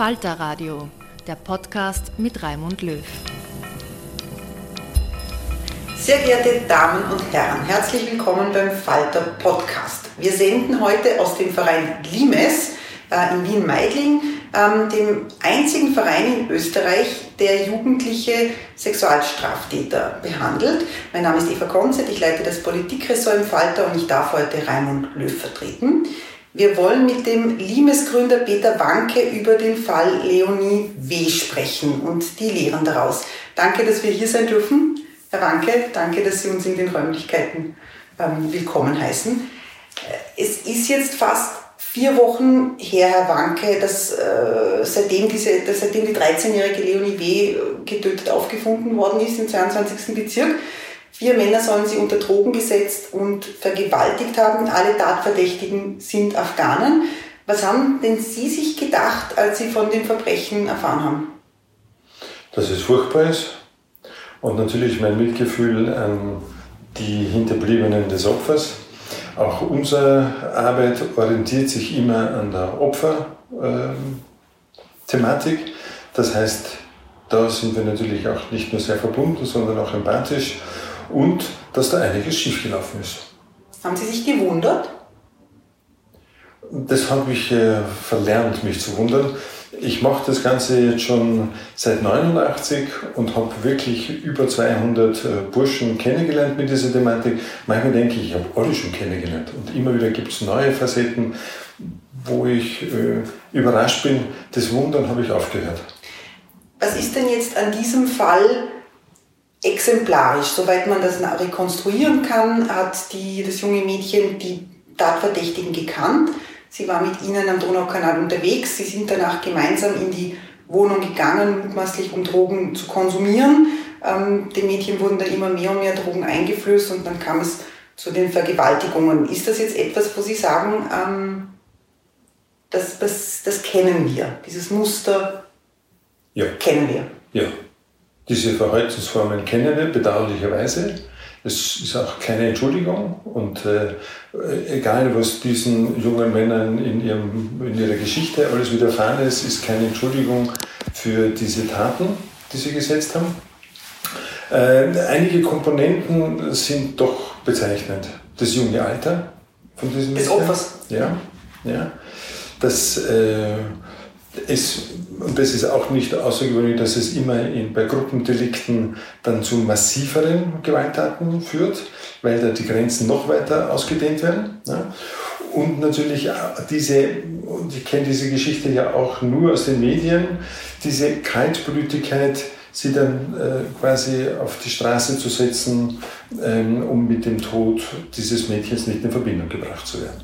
Falter Radio, der Podcast mit Raimund Löw. Sehr geehrte Damen und Herren, herzlich willkommen beim Falter Podcast. Wir senden heute aus dem Verein Limes äh, in Wien-Meidling, ähm, dem einzigen Verein in Österreich, der jugendliche Sexualstraftäter behandelt. Mein Name ist Eva Konzett, ich leite das Politikressort im Falter und ich darf heute Raimund Löw vertreten. Wir wollen mit dem Limes-Gründer Peter Wanke über den Fall Leonie W. sprechen und die Lehren daraus. Danke, dass wir hier sein dürfen. Herr Wanke, danke, dass Sie uns in den Räumlichkeiten ähm, willkommen heißen. Äh, es ist jetzt fast vier Wochen her, Herr Wanke, dass, äh, seitdem, diese, dass seitdem die 13-jährige Leonie W. getötet aufgefunden worden ist im 22. Bezirk. Vier Männer sollen sie unter Drogen gesetzt und vergewaltigt haben. Alle Tatverdächtigen sind Afghanen. Was haben denn Sie sich gedacht, als Sie von dem Verbrechen erfahren haben? Dass es furchtbar ist und natürlich mein Mitgefühl an die Hinterbliebenen des Opfers. Auch unsere Arbeit orientiert sich immer an der Opferthematik. Das heißt, da sind wir natürlich auch nicht nur sehr verbunden, sondern auch empathisch und dass da einiges schiefgelaufen ist. Haben Sie sich gewundert? Das habe ich äh, verlernt, mich zu wundern. Ich mache das Ganze jetzt schon seit 89 und habe wirklich über 200 äh, Burschen kennengelernt mit dieser Thematik. Manchmal denke ich, ich habe alle schon kennengelernt und immer wieder gibt es neue Facetten, wo ich äh, überrascht bin. Das Wundern habe ich aufgehört. Was ist denn jetzt an diesem Fall exemplarisch, soweit man das rekonstruieren kann, hat die, das junge Mädchen die Tatverdächtigen gekannt. Sie war mit ihnen am Donaukanal unterwegs. Sie sind danach gemeinsam in die Wohnung gegangen, mutmaßlich um Drogen zu konsumieren. Ähm, dem Mädchen wurden dann immer mehr und mehr Drogen eingeflößt und dann kam es zu den Vergewaltigungen. Ist das jetzt etwas, wo Sie sagen, ähm, das, das, das kennen wir, dieses Muster ja. kennen wir? Ja, diese Verhaltensformen kennen wir bedauerlicherweise. Es ist auch keine Entschuldigung und äh, egal was diesen jungen Männern in, ihrem, in ihrer Geschichte alles widerfahren ist, ist keine Entschuldigung für diese Taten, die sie gesetzt haben. Äh, einige Komponenten sind doch bezeichnend. Das junge Alter von diesem Des Opfers. Ja, ja. Das äh, es, und das ist auch nicht außergewöhnlich, dass es immer in, bei Gruppendelikten dann zu massiveren Gewalttaten führt, weil da die Grenzen noch weiter ausgedehnt werden. Ja. Und natürlich diese, und ich kenne diese Geschichte ja auch nur aus den Medien, diese Kaltblütigkeit, sie dann äh, quasi auf die Straße zu setzen, ähm, um mit dem Tod dieses Mädchens nicht in Verbindung gebracht zu werden.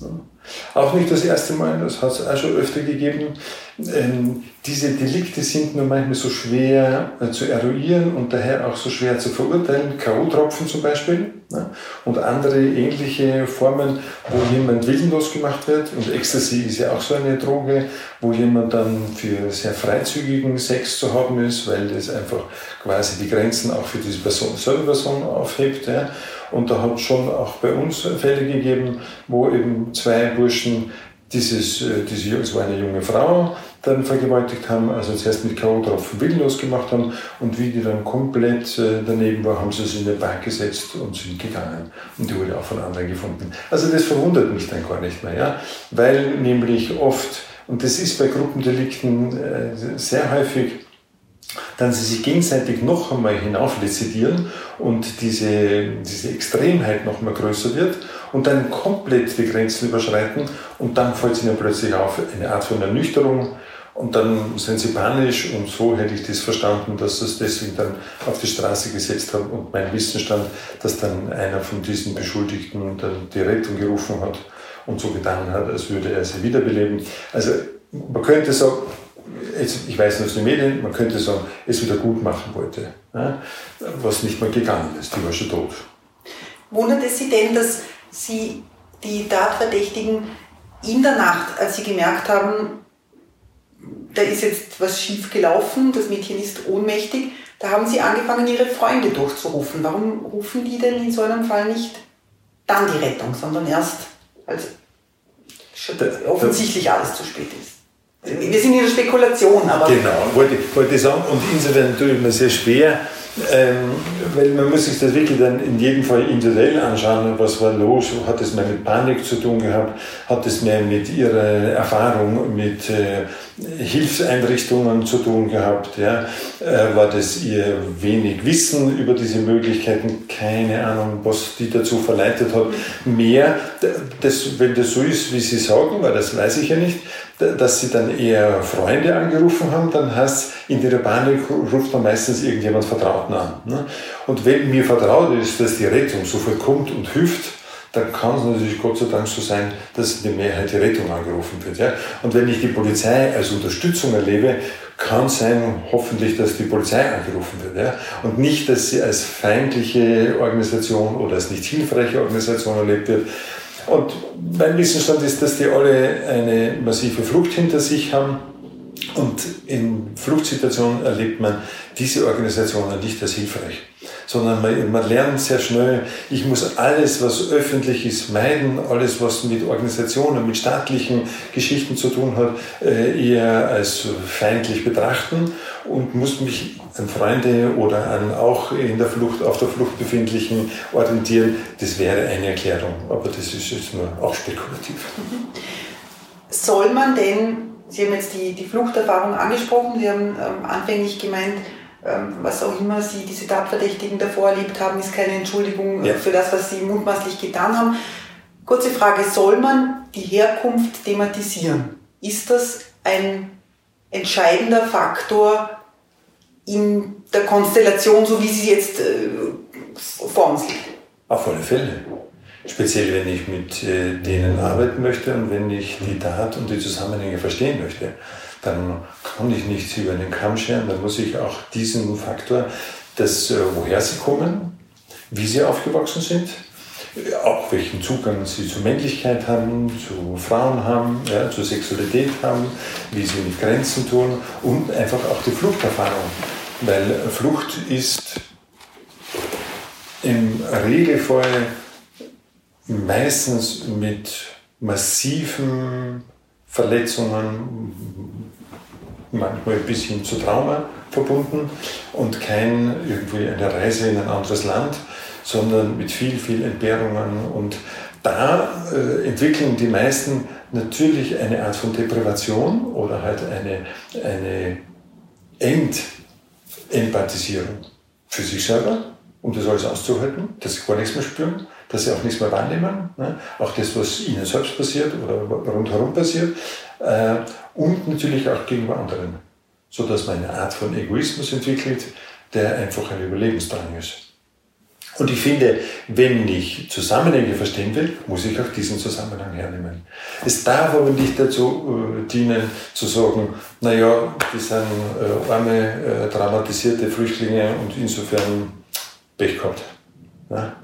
Ja. Auch nicht das erste Mal, das hat es auch schon öfter gegeben. Ähm, diese Delikte sind nur manchmal so schwer äh, zu eruieren und daher auch so schwer zu verurteilen. K.O.-Tropfen zum Beispiel ne? und andere ähnliche Formen, wo jemand willenlos gemacht wird. Und Ecstasy ist ja auch so eine Droge, wo jemand dann für sehr freizügigen Sex zu haben ist, weil das einfach quasi die Grenzen auch für diese Person, selbe Person aufhebt. Ja? Und da hat es schon auch bei uns Fälle gegeben, wo eben zwei Burschen dieses, äh, diese, es war eine junge Frau, dann vergewaltigt haben, also zuerst mit K.O.-Tropfen willenlos gemacht haben und wie die dann komplett äh, daneben war, haben sie sie in eine Bank gesetzt und sind gegangen. Und die wurde auch von anderen gefunden. Also das verwundert mich dann gar nicht mehr, ja? weil nämlich oft, und das ist bei Gruppendelikten äh, sehr häufig, dann sie sich gegenseitig noch einmal hinauflizidieren und diese, diese Extremheit noch mal größer wird und dann komplett die Grenzen überschreiten und dann fällt es ihnen plötzlich auf, eine Art von Ernüchterung und dann sind sie panisch und so hätte ich das verstanden, dass sie es deswegen dann auf die Straße gesetzt haben und mein Wissensstand, dass dann einer von diesen Beschuldigten dann die Rettung gerufen hat und so getan hat, als würde er sie wiederbeleben. Also man könnte sagen, ich weiß nicht aus den Medien, man könnte sagen, es wieder gut machen wollte, was nicht mehr gegangen ist, die war schon tot. Wundert es Sie denn, dass Sie die Tatverdächtigen in der Nacht, als Sie gemerkt haben, da ist jetzt was schief gelaufen, das Mädchen ist ohnmächtig, da haben Sie angefangen, Ihre Freunde durchzurufen. Warum rufen die denn in so einem Fall nicht dann die Rettung, sondern erst, als offensichtlich alles zu spät ist? Wir sind in der Spekulation, aber. Genau, wollte, wollte ich sagen. Und insofern tue ich mir sehr schwer, ähm, weil man muss sich das wirklich dann in jedem Fall individuell anschauen, was war los, hat es mehr mit Panik zu tun gehabt, hat es mehr mit ihrer Erfahrung mit äh, Hilfseinrichtungen zu tun gehabt, ja? Äh, war das ihr wenig Wissen über diese Möglichkeiten, keine Ahnung, was die dazu verleitet hat, mehr, das, wenn das so ist, wie sie sagen, weil das weiß ich ja nicht, dass sie dann eher Freunde angerufen haben, dann heißt es, in der Panik ruft dann meistens irgendjemand Vertrauten an. Ne? Und wenn mir vertraut ist, dass die Rettung sofort kommt und hilft, dann kann es natürlich Gott sei Dank so sein, dass in der Mehrheit die Rettung angerufen wird. Ja? Und wenn ich die Polizei als Unterstützung erlebe, kann sein, hoffentlich, dass die Polizei angerufen wird. Ja? Und nicht, dass sie als feindliche Organisation oder als nicht hilfreiche Organisation erlebt wird. Und mein Wissensstand ist, dass die alle eine massive Flucht hinter sich haben. Und in Fluchtsituationen erlebt man diese Organisationen nicht als hilfreich sondern man, man lernt sehr schnell, ich muss alles, was öffentlich ist, meiden, alles, was mit Organisationen, mit staatlichen Geschichten zu tun hat, äh, eher als feindlich betrachten und muss mich an Freunde oder an auch in der Flucht, auf der Flucht befindlichen orientieren. Das wäre eine Erklärung, aber das ist jetzt nur auch spekulativ. Soll man denn, Sie haben jetzt die, die Fluchterfahrung angesprochen, Sie haben ähm, anfänglich gemeint, was auch immer sie, diese Tatverdächtigen davor erlebt haben, ist keine Entschuldigung ja. für das, was sie mutmaßlich getan haben. Kurze Frage, soll man die Herkunft thematisieren? Ist das ein entscheidender Faktor in der Konstellation, so wie sie jetzt äh, vor uns liegt? Auf alle Fälle. Speziell, wenn ich mit äh, denen arbeiten möchte und wenn ich die Tat und die Zusammenhänge verstehen möchte dann kann ich nichts über den Kamm scheren, dann muss ich auch diesen Faktor, dass, äh, woher sie kommen, wie sie aufgewachsen sind, auch welchen Zugang sie zur Männlichkeit haben, zu Frauen haben, ja, zur Sexualität haben, wie sie mit Grenzen tun und einfach auch die Fluchterfahrung. Weil Flucht ist im Regelfall meistens mit massiven Verletzungen, manchmal bis hin zu Trauma verbunden und kein irgendwie eine Reise in ein anderes Land, sondern mit viel, viel Entbehrungen. Und da äh, entwickeln die meisten natürlich eine Art von Deprivation oder halt eine, eine Entempathisierung für sich selber, um das alles auszuhalten, dass sie gar nichts mehr spüren, dass sie auch nichts mehr wahrnehmen, ne? auch das, was ihnen selbst passiert oder rundherum passiert, äh, und natürlich auch gegenüber anderen, sodass man eine Art von Egoismus entwickelt, der einfach ein Überlebensdrang ist. Und ich finde, wenn ich Zusammenhänge verstehen will, muss ich auch diesen Zusammenhang hernehmen. Es darf aber nicht dazu äh, dienen, zu sagen, naja, die sind äh, arme, äh, traumatisierte Flüchtlinge und insofern Pech gehabt. Ja?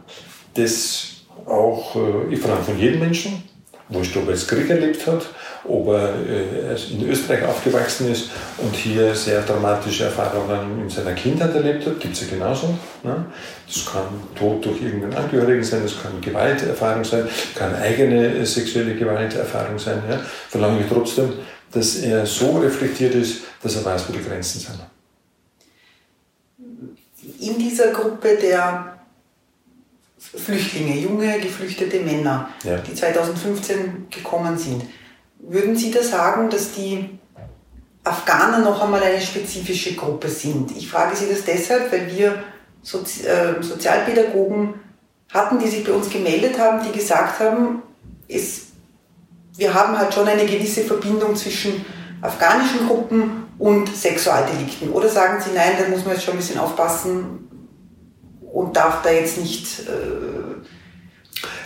Das auch, äh, ich verlange von jedem Menschen, wurscht, ob er jetzt Krieg erlebt hat, ob er äh, in Österreich aufgewachsen ist und hier sehr dramatische Erfahrungen in seiner Kindheit erlebt hat, gibt es ja genauso. Ne? Das kann Tod durch irgendeinen Angehörigen sein, das kann Gewalterfahrung sein, kann eigene äh, sexuelle Gewalterfahrung sein. Ja? Verlange ich trotzdem, dass er so reflektiert ist, dass er weiß, wo die Grenzen sind. In dieser Gruppe der Flüchtlinge, junge geflüchtete Männer, ja. die 2015 gekommen sind, würden Sie da sagen, dass die Afghaner noch einmal eine spezifische Gruppe sind? Ich frage Sie das deshalb, weil wir Sozi äh, Sozialpädagogen hatten, die sich bei uns gemeldet haben, die gesagt haben, es, wir haben halt schon eine gewisse Verbindung zwischen afghanischen Gruppen und Sexualdelikten. Oder sagen Sie, nein, da muss man jetzt schon ein bisschen aufpassen und darf da jetzt nicht äh,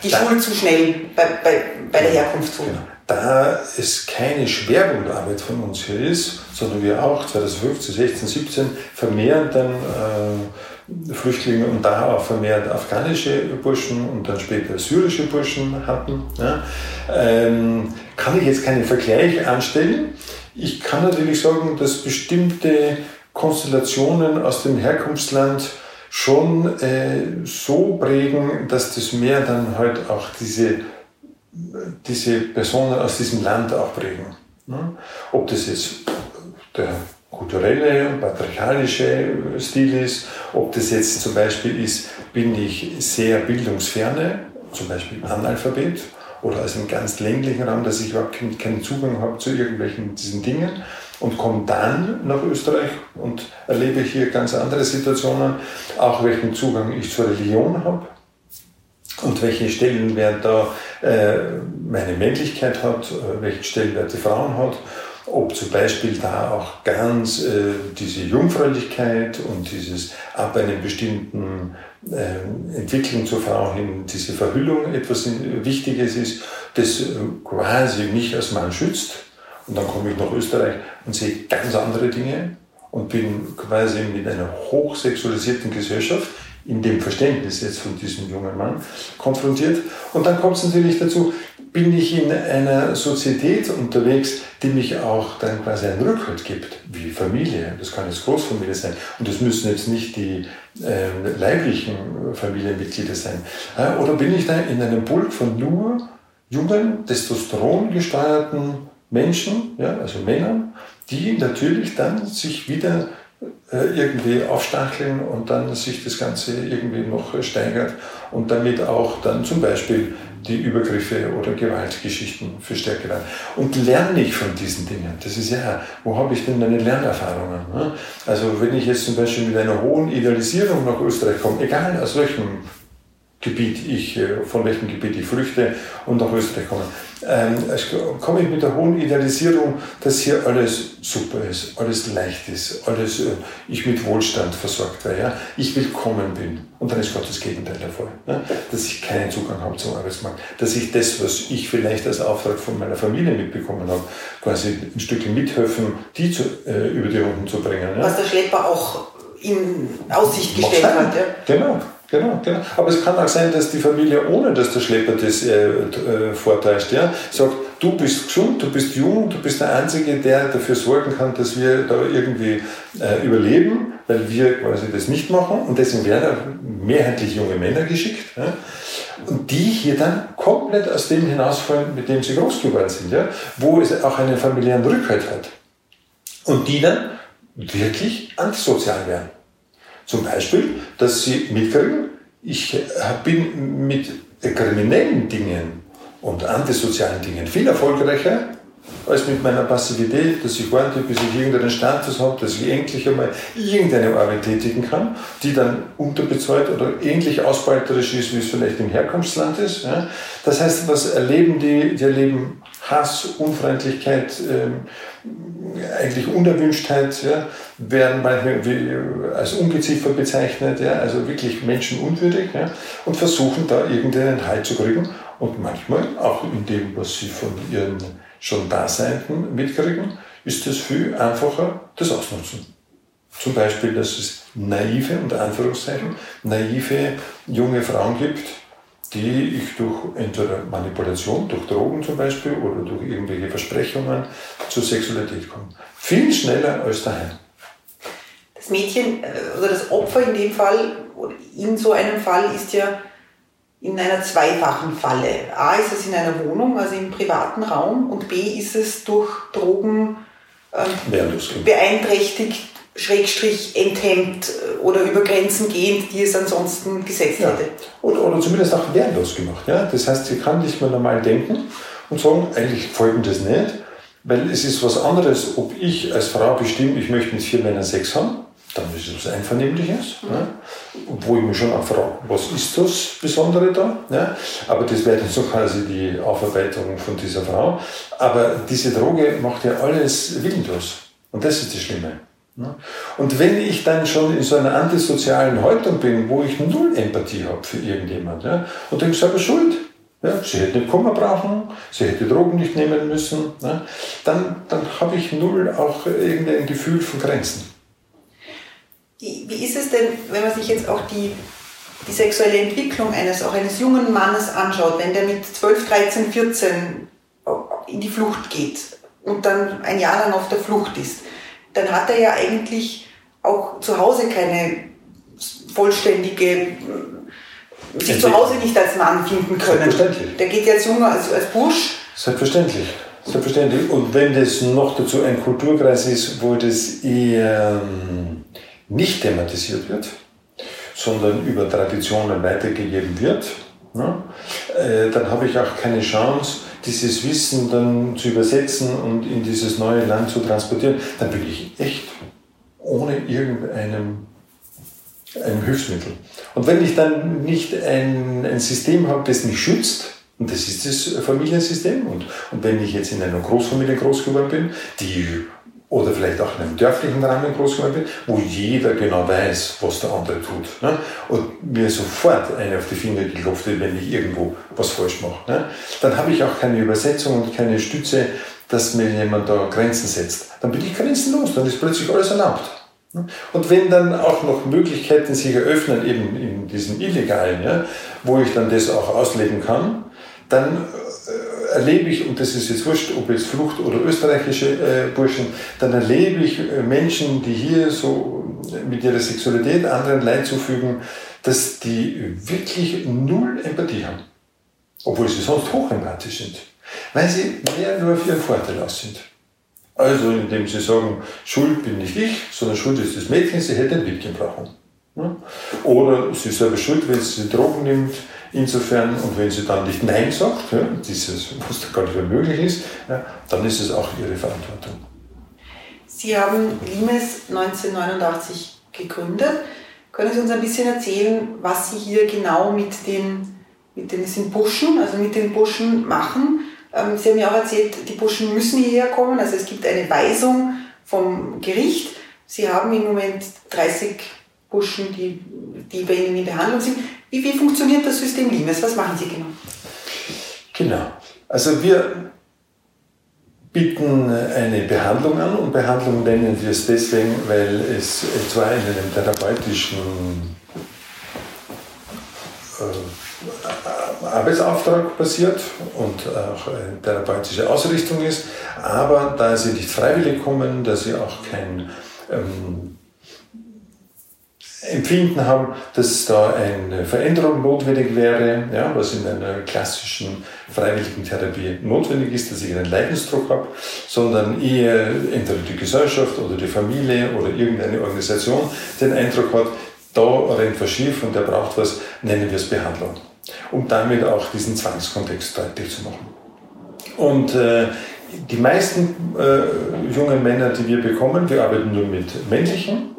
die Schule zu schnell bei, bei, bei der Herkunft tun. Genau da es keine Schwerpunktarbeit von uns hier ist, sondern wir auch 2015, 16, 17 vermehrt dann äh, Flüchtlinge und da auch vermehrt afghanische Burschen und dann später syrische Burschen hatten, ja, ähm, kann ich jetzt keinen Vergleich anstellen. Ich kann natürlich sagen, dass bestimmte Konstellationen aus dem Herkunftsland schon äh, so prägen, dass das Meer dann halt auch diese diese Personen aus diesem Land auch prägen. Ne? Ob das jetzt der kulturelle, patriarchalische Stil ist, ob das jetzt zum Beispiel ist, bin ich sehr bildungsferne, zum Beispiel Analphabet, oder aus einem ganz länglichen Raum, dass ich überhaupt keinen Zugang habe zu irgendwelchen diesen Dingen und komme dann nach Österreich und erlebe hier ganz andere Situationen, auch welchen Zugang ich zur Religion habe und welchen Stellenwert da äh, meine Männlichkeit hat, äh, welchen Stellenwert die Frauen hat, ob zum Beispiel da auch ganz äh, diese Jungfräulichkeit und dieses ab einem bestimmten äh, Entwicklung zur Frau hin, diese Verhüllung etwas Wichtiges ist, das äh, quasi mich als Mann schützt. Und dann komme ich nach Österreich und sehe ganz andere Dinge und bin quasi mit einer hochsexualisierten Gesellschaft, in dem Verständnis jetzt von diesem jungen Mann konfrontiert. Und dann kommt es natürlich dazu, bin ich in einer Sozietät unterwegs, die mich auch dann quasi einen Rückhalt gibt, wie Familie. Das kann jetzt Großfamilie sein. Und das müssen jetzt nicht die äh, leiblichen Familienmitglieder sein. Äh, oder bin ich da in einem Pulk von nur jungen, testosterongesteuerten Menschen, ja, also Männern, die natürlich dann sich wieder äh, irgendwie aufstacheln und dann sich das Ganze irgendwie noch steigert und damit auch dann zum Beispiel die Übergriffe oder Gewaltgeschichten verstärkt werden. Und lerne ich von diesen Dingen. Das ist ja, wo habe ich denn meine Lernerfahrungen? Ne? Also wenn ich jetzt zum Beispiel mit einer hohen Idealisierung nach Österreich komme, egal aus welchem Gebiet ich, äh, von welchem Gebiet ich flüchte und nach Österreich komme, ähm, komme ich mit der hohen Idealisierung, dass hier alles super ist, alles leicht ist, alles äh, ich mit Wohlstand versorgt werde, ja? ich willkommen bin. Und dann ist Gott das Gegenteil der Fall. Ne? Dass ich keinen Zugang habe zum Arbeitsmarkt, dass ich das, was ich vielleicht als Auftrag von meiner Familie mitbekommen habe, quasi ein Stückchen mithelfen, die zu, äh, über die Runden zu bringen. Ja? Was der Schlepper auch in Aussicht gestellt hat. Ja? Genau. Genau, genau. Aber es kann auch sein, dass die Familie, ohne dass der Schlepper das äh, äh, vortäuscht, ja, sagt, du bist gesund, du bist jung, du bist der Einzige, der dafür sorgen kann, dass wir da irgendwie äh, überleben, weil wir quasi das nicht machen. Und deswegen werden mehrheitlich junge Männer geschickt. Ja, und die hier dann komplett aus dem hinausfallen, mit dem sie groß geworden sind, ja, wo es auch einen familiären Rückhalt hat. Und die dann wirklich antisozial werden. Zum Beispiel, dass sie mitkriegen, ich bin mit kriminellen Dingen und antisozialen Dingen viel erfolgreicher als mit meiner Passivität, dass ich warte, bis ich irgendeinen Status habe, dass ich endlich einmal irgendeine Arbeit tätigen kann, die dann unterbezahlt oder ähnlich ausbeuterisch ist, wie es vielleicht im Herkunftsland ist. Das heißt, was erleben die? Die erleben Hass, Unfreundlichkeit, ähm, eigentlich Unerwünschtheit, ja, werden manchmal wie, als Ungeziefer bezeichnet, ja, also wirklich menschenunwürdig ja, und versuchen da irgendeinen Halt zu kriegen und manchmal auch in dem, was sie von ihren schon Daseinten mitkriegen, ist es viel einfacher, das ausnutzen. Zum Beispiel, dass es naive, unter Anführungszeichen, naive junge Frauen gibt, die ich durch entweder Manipulation, durch Drogen zum Beispiel oder durch irgendwelche Versprechungen zur Sexualität kommen. Viel schneller als daheim. Das Mädchen äh, oder das Opfer in dem Fall, in so einem Fall ist ja in einer zweifachen Falle. A ist es in einer Wohnung, also im privaten Raum, und B ist es durch Drogen ähm, beeinträchtigt, Schrägstrich enthemmt äh, oder über Grenzen gehend, die es ansonsten gesetzt ja. hätte. Oder, oder zumindest auch wehrlos gemacht. Ja? Das heißt, sie kann nicht mehr normal denken und sagen, eigentlich folgt das nicht, weil es ist was anderes, ob ich als Frau bestimme, ich möchte mit vier Männern Sex haben dann ist es was Einvernehmliches, mhm. ne? wo ich mich schon auch frage, was ist das Besondere da? Ne? Aber das wäre dann so quasi die Aufarbeitung von dieser Frau. Aber diese Droge macht ja alles willenlos. Und das ist das Schlimme. Ne? Und wenn ich dann schon in so einer antisozialen Haltung bin, wo ich null Empathie habe für irgendjemand, ja, und dann selber schuld, ja, sie hätte nicht kommen brauchen, sie hätte Drogen nicht nehmen müssen, ne, dann, dann habe ich null auch irgendein Gefühl von Grenzen. Wie, wie ist es denn, wenn man sich jetzt auch die, die sexuelle Entwicklung eines, auch eines jungen Mannes anschaut, wenn der mit 12, 13, 14 in die Flucht geht und dann ein Jahr lang auf der Flucht ist, dann hat er ja eigentlich auch zu Hause keine vollständige, sich zu Hause nicht als Mann finden können. Selbstverständlich. Der geht jetzt junger als, als Bursch. Selbstverständlich. Selbstverständlich. Und wenn das noch dazu ein Kulturkreis ist, wo das eher ähm, nicht thematisiert wird, sondern über Traditionen weitergegeben wird, ne, äh, dann habe ich auch keine Chance, dieses Wissen dann zu übersetzen und in dieses neue Land zu transportieren. Dann bin ich echt ohne irgendeinem einem Hilfsmittel. Und wenn ich dann nicht ein, ein System habe, das mich schützt, und das ist das Familiensystem, und, und wenn ich jetzt in einer Großfamilie groß geworden bin, die oder vielleicht auch in einem dörflichen Rahmen groß geworden bin, wo jeder genau weiß, was der andere tut. Ne? Und mir sofort eine auf die Finger geklopft wird, wenn ich irgendwo was falsch mache. Ne? Dann habe ich auch keine Übersetzung und keine Stütze, dass mir jemand da Grenzen setzt. Dann bin ich grenzenlos, dann ist plötzlich alles erlaubt. Ne? Und wenn dann auch noch Möglichkeiten sich eröffnen, eben in diesem Illegalen, ja, wo ich dann das auch ausleben kann, dann erlebe ich, und das ist jetzt wurscht, ob jetzt Flucht oder österreichische äh, Burschen, dann erlebe ich äh, Menschen, die hier so mit ihrer Sexualität anderen Leid zufügen, dass die wirklich null Empathie haben. Obwohl sie sonst hochempathisch sind. Weil sie mehr nur für ihren Vorteil aus sind. Also indem sie sagen, Schuld bin nicht ich, sondern Schuld ist das Mädchen, sie hätte ein Mädchen brauchen. Oder sie ist selber schuld, wenn sie Drogen nimmt, Insofern, und wenn sie dann nicht Nein sagt, ja, dieses, was da gar nicht mehr möglich ist, ja, dann ist es auch ihre Verantwortung. Sie haben Limes 1989 gegründet. Können Sie uns ein bisschen erzählen, was Sie hier genau mit den, mit den sind Burschen, also mit den Burschen machen? Ähm, Sie haben ja auch erzählt, die Burschen müssen hierher kommen, also es gibt eine Weisung vom Gericht. Sie haben im Moment 30 Burschen, die, die bei Ihnen in Behandlung sind. Wie, wie funktioniert das System Limes? Was machen Sie genau? Genau. Also wir bieten eine Behandlung an und Behandlung nennen wir es deswegen, weil es etwa in einem therapeutischen äh, Arbeitsauftrag passiert und auch eine therapeutische Ausrichtung ist, aber da sie nicht freiwillig kommen, da sie auch kein ähm, Empfinden haben, dass da eine Veränderung notwendig wäre, ja, was in einer klassischen freiwilligen Therapie notwendig ist, dass ich einen Leidensdruck habe, sondern eher entweder die Gesellschaft oder die Familie oder irgendeine Organisation den Eindruck hat, da rennt was schief und der braucht was, nennen wir es Behandlung. Um damit auch diesen Zwangskontext deutlich zu machen. Und äh, die meisten äh, jungen Männer, die wir bekommen, wir arbeiten nur mit männlichen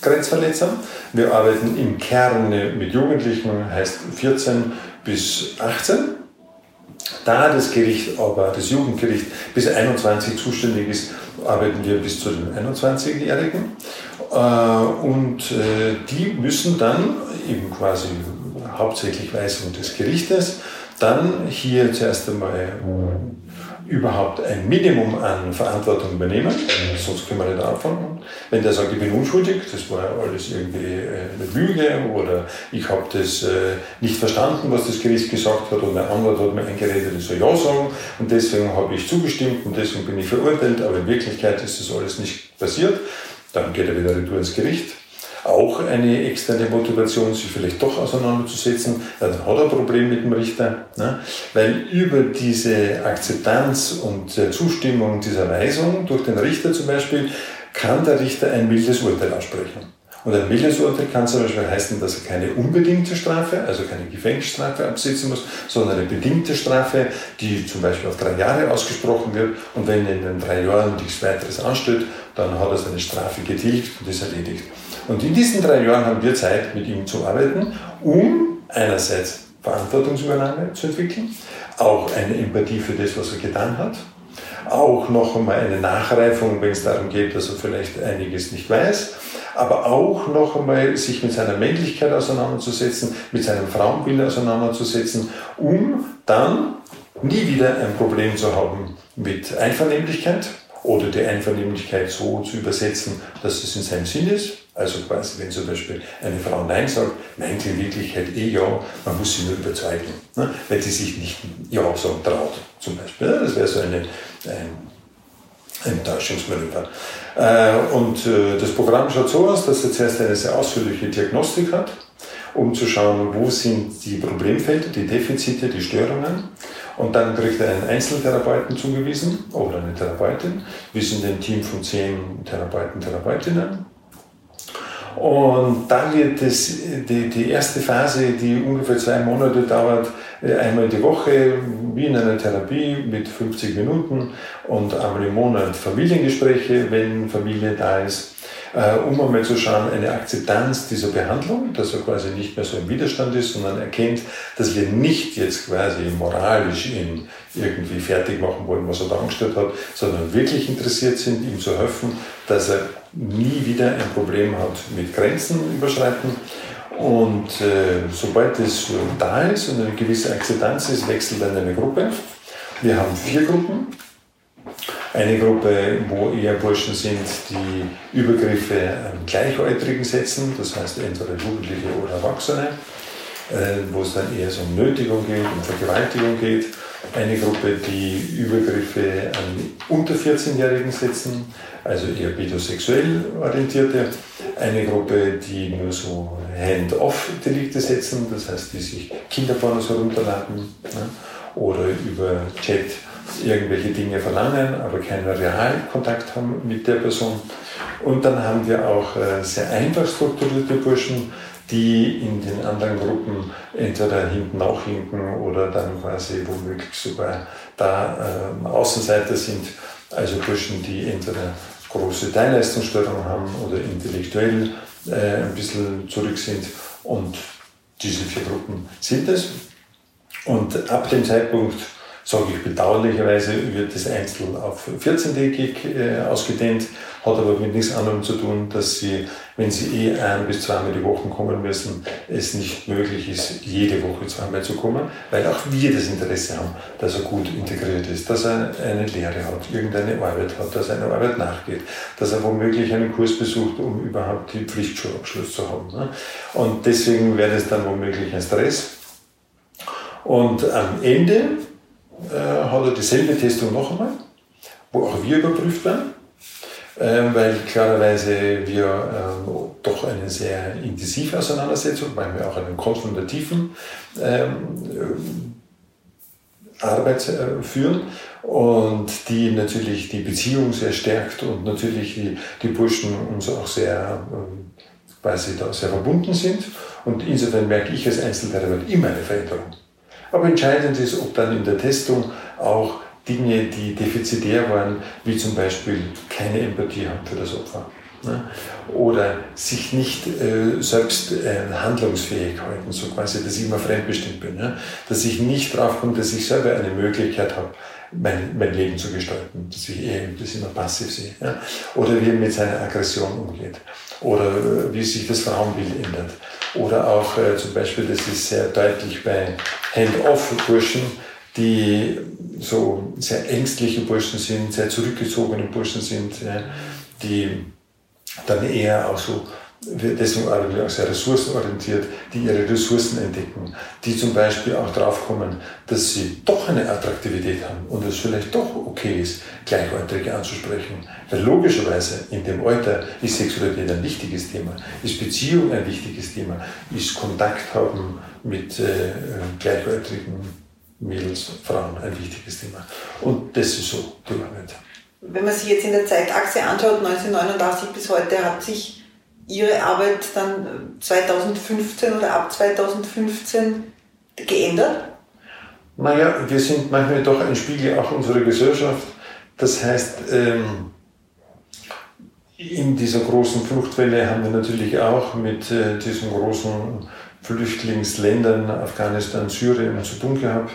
Grenzverletzern. Wir arbeiten im Kern mit Jugendlichen, heißt 14 bis 18. Da das Gericht, aber das Jugendgericht bis 21 zuständig ist, arbeiten wir bis zu den 21-Jährigen. Äh, und äh, die müssen dann eben quasi hauptsächlich Weisung des Gerichtes, dann hier zuerst einmal überhaupt ein Minimum an Verantwortung übernehmen, sonst können wir nicht anfangen. Wenn der sagt, ich bin unschuldig, das war alles irgendwie äh, eine Lüge oder ich habe das äh, nicht verstanden, was das Gericht gesagt hat und mein Anwalt hat mir eingeredet, ich soll Ja sagen und deswegen habe ich zugestimmt und deswegen bin ich verurteilt, aber in Wirklichkeit ist das alles nicht passiert, dann geht er wieder retour ins Gericht auch eine externe Motivation, sich vielleicht doch auseinanderzusetzen, dann hat er ein Problem mit dem Richter, ne? weil über diese Akzeptanz und Zustimmung dieser Weisung durch den Richter zum Beispiel kann der Richter ein mildes Urteil aussprechen. Und ein mildes Urteil kann zum Beispiel heißen, dass er keine unbedingte Strafe, also keine Gefängnisstrafe absitzen muss, sondern eine bedingte Strafe, die zum Beispiel auf drei Jahre ausgesprochen wird. Und wenn in den drei Jahren nichts weiteres ansteht, dann hat er seine Strafe getilgt und ist erledigt. Und in diesen drei Jahren haben wir Zeit, mit ihm zu arbeiten, um einerseits Verantwortungsübernahme zu entwickeln, auch eine Empathie für das, was er getan hat, auch noch einmal eine Nachreifung, wenn es darum geht, dass er vielleicht einiges nicht weiß, aber auch noch einmal sich mit seiner Männlichkeit auseinanderzusetzen, mit seinem Frauenbild auseinanderzusetzen, um dann nie wieder ein Problem zu haben mit Einvernehmlichkeit oder die Einvernehmlichkeit so zu übersetzen, dass es in seinem Sinn ist also quasi, wenn zum Beispiel eine Frau Nein sagt, meint in Wirklichkeit eh Ja, man muss sie nur überzeugen, ne? weil sie sich nicht Ja sagen traut, zum Beispiel. Das wäre so eine, ein, ein Täuschungsmanöver. Äh, und äh, das Programm schaut so aus, dass er zuerst eine sehr ausführliche Diagnostik hat, um zu schauen, wo sind die Problemfelder, die Defizite, die Störungen. Und dann kriegt er einen Einzeltherapeuten zugewiesen oder eine Therapeutin. Wir sind ein Team von zehn Therapeuten, Therapeutinnen und dann wird das, die, die erste Phase, die ungefähr zwei Monate dauert, einmal die Woche, wie in einer Therapie mit 50 Minuten und einmal im Monat Familiengespräche, wenn Familie da ist, äh, um einmal zu schauen, eine Akzeptanz dieser Behandlung, dass er quasi nicht mehr so im Widerstand ist, sondern erkennt, dass wir nicht jetzt quasi moralisch ihn irgendwie fertig machen wollen, was er da angestellt hat, sondern wirklich interessiert sind, ihm zu helfen, dass er nie wieder ein Problem hat mit Grenzen überschreiten. Und äh, sobald es da ist und eine gewisse Akzeptanz ist, wechselt dann eine Gruppe. Wir haben vier Gruppen. Eine Gruppe, wo eher Burschen sind, die Übergriffe an Gleichaltrigen setzen, das heißt entweder Jugendliche oder Erwachsene, äh, wo es dann eher so um Nötigung geht, um Vergewaltigung geht. Eine Gruppe, die Übergriffe an unter 14-Jährigen setzen, also eher pädosexuell orientierte. Eine Gruppe, die nur so Hand-off-Delikte setzen, das heißt, die sich Kinderpornos herunterladen ne? oder über Chat irgendwelche Dinge verlangen, aber keinen Realkontakt haben mit der Person. Und dann haben wir auch äh, sehr einfach strukturierte Burschen, die in den anderen Gruppen entweder hinten nachhinken oder dann quasi womöglich sogar da äh, Außenseiter sind. Also Burschen, die entweder große Teilleistungsstörungen haben oder intellektuell äh, ein bisschen zurück sind. Und diese vier Gruppen sind es. Und ab dem Zeitpunkt, sage ich bedauerlicherweise, wird das Einzel auf 14-tägig äh, ausgedehnt hat aber mit nichts anderem zu tun, dass sie, wenn sie eh ein bis zweimal die Woche kommen müssen, es nicht möglich ist, jede Woche zweimal zu kommen, weil auch wir das Interesse haben, dass er gut integriert ist, dass er eine Lehre hat, irgendeine Arbeit hat, dass er einer Arbeit nachgeht, dass er womöglich einen Kurs besucht, um überhaupt den Pflichtschulabschluss zu haben. Ne? Und deswegen wäre es dann womöglich ein Stress. Und am Ende äh, hat er dieselbe Testung noch einmal, wo auch wir überprüft werden. Ähm, weil klarerweise wir ähm, doch eine sehr intensive Auseinandersetzung, weil wir auch einen konfrontativen ähm, Arbeit äh, führen und die natürlich die Beziehung sehr stärkt und natürlich die, die Burschen uns auch sehr quasi da sehr verbunden sind. Und insofern merke ich als Einzeltherapeut immer eine Veränderung. Aber entscheidend ist, ob dann in der Testung auch Dinge, die defizitär waren, wie zum Beispiel keine Empathie haben für das Opfer. Ne? Oder sich nicht äh, selbst äh, handlungsfähig halten, so quasi, dass ich immer fremdbestimmt bin. Ja? Dass ich nicht drauf komme, dass ich selber eine Möglichkeit habe, mein, mein Leben zu gestalten, dass ich eher das immer passiv sehe. Ja? Oder wie er mit seiner Aggression umgeht. Oder äh, wie sich das Frauenbild ändert. Oder auch äh, zum Beispiel, das ist sehr deutlich bei Hand-Off-Burschen, die so sehr ängstliche Burschen sind, sehr zurückgezogene Burschen sind, die dann eher auch so, deswegen auch sehr ressourcenorientiert, die ihre Ressourcen entdecken, die zum Beispiel auch drauf kommen, dass sie doch eine Attraktivität haben und es vielleicht doch okay ist, Gleichaltrige anzusprechen. Weil logischerweise in dem Alter ist Sexualität ein wichtiges Thema, ist Beziehung ein wichtiges Thema, ist Kontakt haben mit äh, Gleichaltrigen Mädels, Frauen ein wichtiges Thema. Und das ist so Arbeit. Wenn man sich jetzt in der Zeitachse anschaut, 1989 bis heute, hat sich Ihre Arbeit dann 2015 oder ab 2015 geändert? Naja, wir sind manchmal doch ein Spiegel auch unserer Gesellschaft. Das heißt, ähm, in dieser großen Fluchtwelle haben wir natürlich auch mit äh, diesen großen Flüchtlingsländern, Afghanistan, Syrien zu tun gehabt.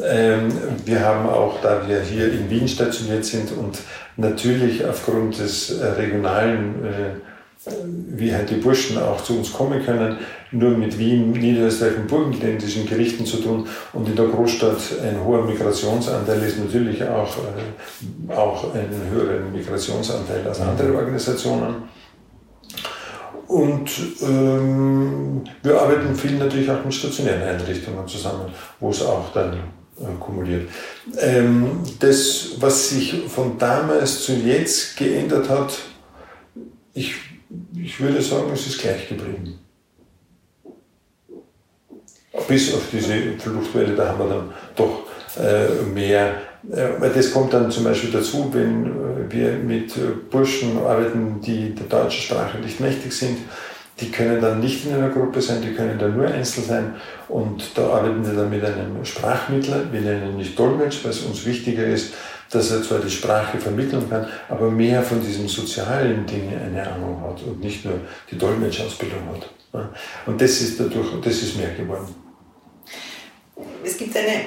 Ähm, wir haben auch, da wir hier in Wien stationiert sind und natürlich aufgrund des äh, regionalen, äh, wie halt die Burschen auch zu uns kommen können, nur mit Wien, Niederösterreich und burgenländischen Gerichten zu tun. Und in der Großstadt ein hoher Migrationsanteil ist natürlich auch, äh, auch einen höheren Migrationsanteil als andere Organisationen. Und ähm, wir arbeiten viel natürlich auch mit stationären Einrichtungen zusammen, wo es auch dann kumuliert. Ähm, das, was sich von damals zu jetzt geändert hat, ich, ich würde sagen, es ist gleich geblieben. Bis auf diese Fluchtwelle, da haben wir dann doch äh, mehr, äh, das kommt dann zum Beispiel dazu, wenn äh, wir mit Burschen arbeiten, die der deutschen Sprache nicht mächtig sind, die können dann nicht in einer Gruppe sein, die können dann nur einzeln sein. Und da arbeiten wir dann mit einem Sprachmittler. Wir nennen ihn nicht Dolmetsch, weil es uns wichtiger ist, dass er zwar die Sprache vermitteln kann, aber mehr von diesen sozialen Dingen eine Ahnung hat und nicht nur die Dolmetschausbildung hat. Und das ist dadurch, das ist mehr geworden. Es gibt eine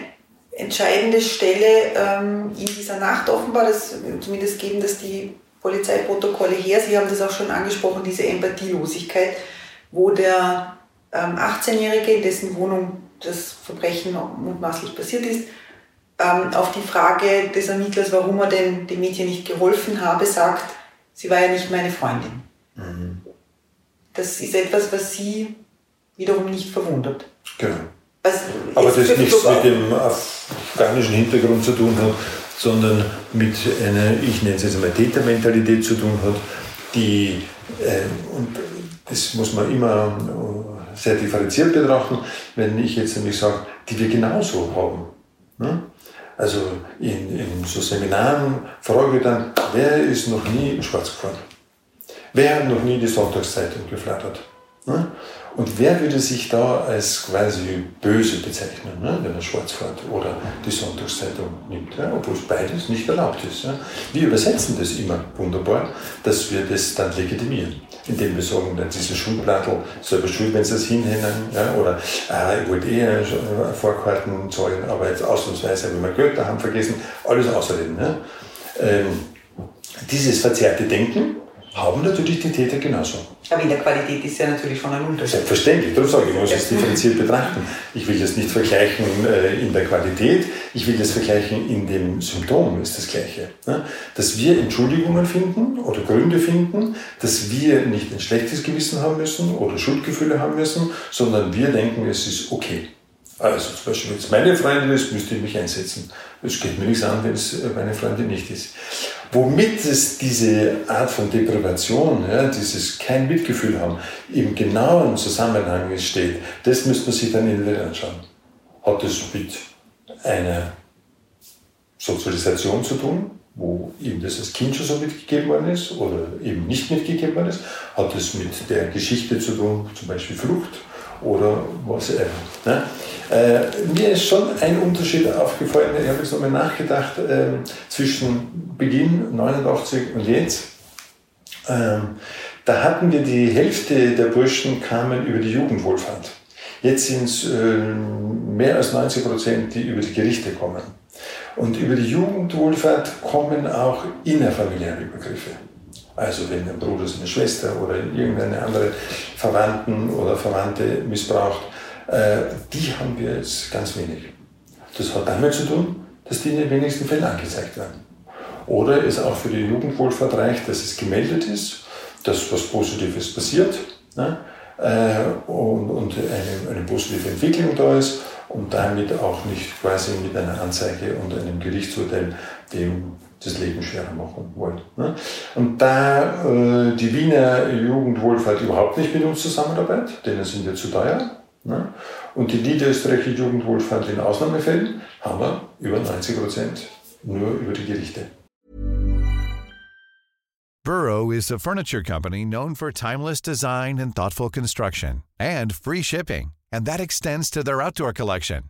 entscheidende Stelle ähm, in dieser Nacht offenbar, das, zumindest geben das die Polizeiprotokolle her. Sie haben das auch schon angesprochen, diese Empathielosigkeit, wo der ähm, 18-Jährige, in dessen Wohnung das Verbrechen mutmaßlich passiert ist, ähm, auf die Frage des Ermittlers, warum er denn dem Mädchen nicht geholfen habe, sagt, sie war ja nicht meine Freundin. Mhm. Das ist etwas, was Sie wiederum nicht verwundert. Genau. Was Aber das nichts mit dem afghanischen Hintergrund zu tun hat, sondern mit einer, ich nenne es jetzt einmal Tätermentalität zu tun hat, die, äh, und das muss man immer äh, sehr differenziert betrachten, wenn ich jetzt nämlich sage, die wir genauso haben. Ne? Also in, in so Seminaren frage ich dann, wer ist noch nie schwarz gefahren? Wer hat noch nie die Sonntagszeitung geflattert? Ne? Und wer würde sich da als quasi böse bezeichnen, ne, wenn er schwarz fährt oder die Sonntagszeitung nimmt, ja, obwohl es beides nicht erlaubt ist. Ja. Wir übersetzen das immer wunderbar, dass wir das dann legitimieren, indem wir sagen, dann diese Schulplattel selber schuld, wenn sie das hinhängen, ja, oder äh, ich wollte eh Vorkarten zahlen, aber jetzt ausnahmsweise habe ich mein Geld daheim vergessen, alles ausreden. Ja. Ähm, dieses verzerrte Denken haben natürlich die Täter genauso. Aber in der Qualität ist ja natürlich schon ein Unterschied. Selbstverständlich, darum sage ich, ich muss es differenziert betrachten. Ich will das nicht vergleichen äh, in der Qualität, ich will das vergleichen in dem Symptom, ist das Gleiche. Ne? Dass wir Entschuldigungen finden oder Gründe finden, dass wir nicht ein schlechtes Gewissen haben müssen oder Schuldgefühle haben müssen, sondern wir denken, es ist okay. Also zum Beispiel, wenn es meine Freundin ist, müsste ich mich einsetzen. Es geht mir nichts an, wenn es meine Freundin nicht ist. Womit es diese Art von Deprivation, ja, dieses kein Mitgefühl haben, im genauen Zusammenhang steht, das müsste man sich dann individuell anschauen. Hat das mit einer Sozialisation zu tun? wo ihm das als Kind schon so mitgegeben worden ist oder eben nicht mitgegeben worden ist, hat es mit der Geschichte zu tun, zum Beispiel Flucht oder immer. Ne? Äh, mir ist schon ein Unterschied aufgefallen, ich habe jetzt nochmal nachgedacht, äh, zwischen Beginn 89 und jetzt. Ähm, da hatten wir die Hälfte der Burschen kamen über die Jugendwohlfahrt. Jetzt sind es äh, mehr als 90 Prozent, die über die Gerichte kommen. Und über die Jugendwohlfahrt kommen auch innerfamiliäre Übergriffe. Also wenn ein Bruder seine Schwester oder irgendeine andere Verwandten oder Verwandte missbraucht, äh, die haben wir jetzt ganz wenig. Das hat damit zu tun, dass die in den wenigsten Fällen angezeigt werden. Oder es auch für die Jugendwohlfahrt reicht, dass es gemeldet ist, dass was Positives passiert ne? äh, und, und eine, eine positive Entwicklung da ist und damit auch nicht quasi mit einer Anzeige und einem Gerichtsurteil dem das Leben schwerer machen wollen. Ne? Und da äh, die Wiener Jugendwohlfahrt überhaupt nicht mit uns zusammenarbeitet, denen sind wir zu teuer, ne? und die niederösterreichische Jugendwohlfahrt in Ausnahmefällen haben wir über 90 Prozent nur über die Gerichte. Burrow is a furniture company known for timeless design and thoughtful construction and free shipping, and that extends to their outdoor collection.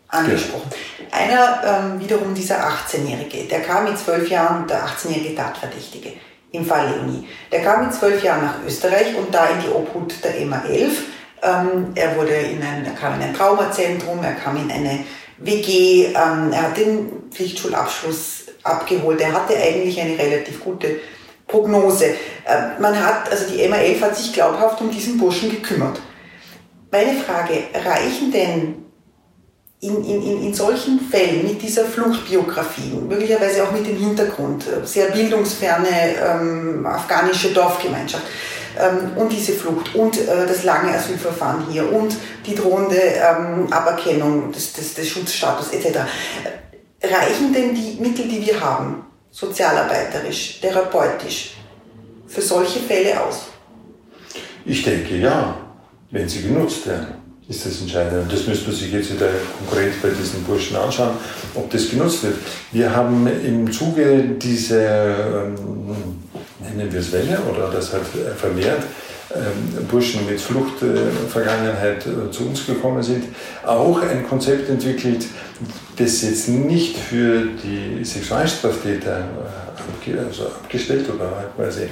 angesprochen. Einer ähm, wiederum dieser 18-Jährige, der kam mit zwölf Jahren, der 18-jährige Tatverdächtige im Fall Leonie, der kam mit zwölf Jahren nach Österreich und da in die Obhut der MA11. Ähm, er, wurde in ein, er kam in ein Traumazentrum, er kam in eine WG, ähm, er hat den Pflichtschulabschluss abgeholt, er hatte eigentlich eine relativ gute Prognose. Äh, man hat, also die MA11 hat sich glaubhaft um diesen Burschen gekümmert. Meine Frage, reichen denn in, in, in solchen Fällen mit dieser Fluchtbiografie, möglicherweise auch mit dem Hintergrund, äh, sehr bildungsferne ähm, afghanische Dorfgemeinschaft ähm, und diese Flucht und äh, das lange Asylverfahren hier und die drohende ähm, Aberkennung des, des, des Schutzstatus etc. Reichen denn die Mittel, die wir haben, sozialarbeiterisch, therapeutisch, für solche Fälle aus? Ich denke ja, wenn sie genutzt werden ist das Entscheidende. Und das müsste man sich jetzt wieder konkret bei diesen Burschen anschauen, ob das genutzt wird. Wir haben im Zuge dieser, ähm, nennen wir es Welle, oder das hat vermehrt, ähm, Burschen mit Fluchtvergangenheit äh, zu uns gekommen sind, auch ein Konzept entwickelt, das jetzt nicht für die Sexualstraftäter äh, also abgestellt oder quasi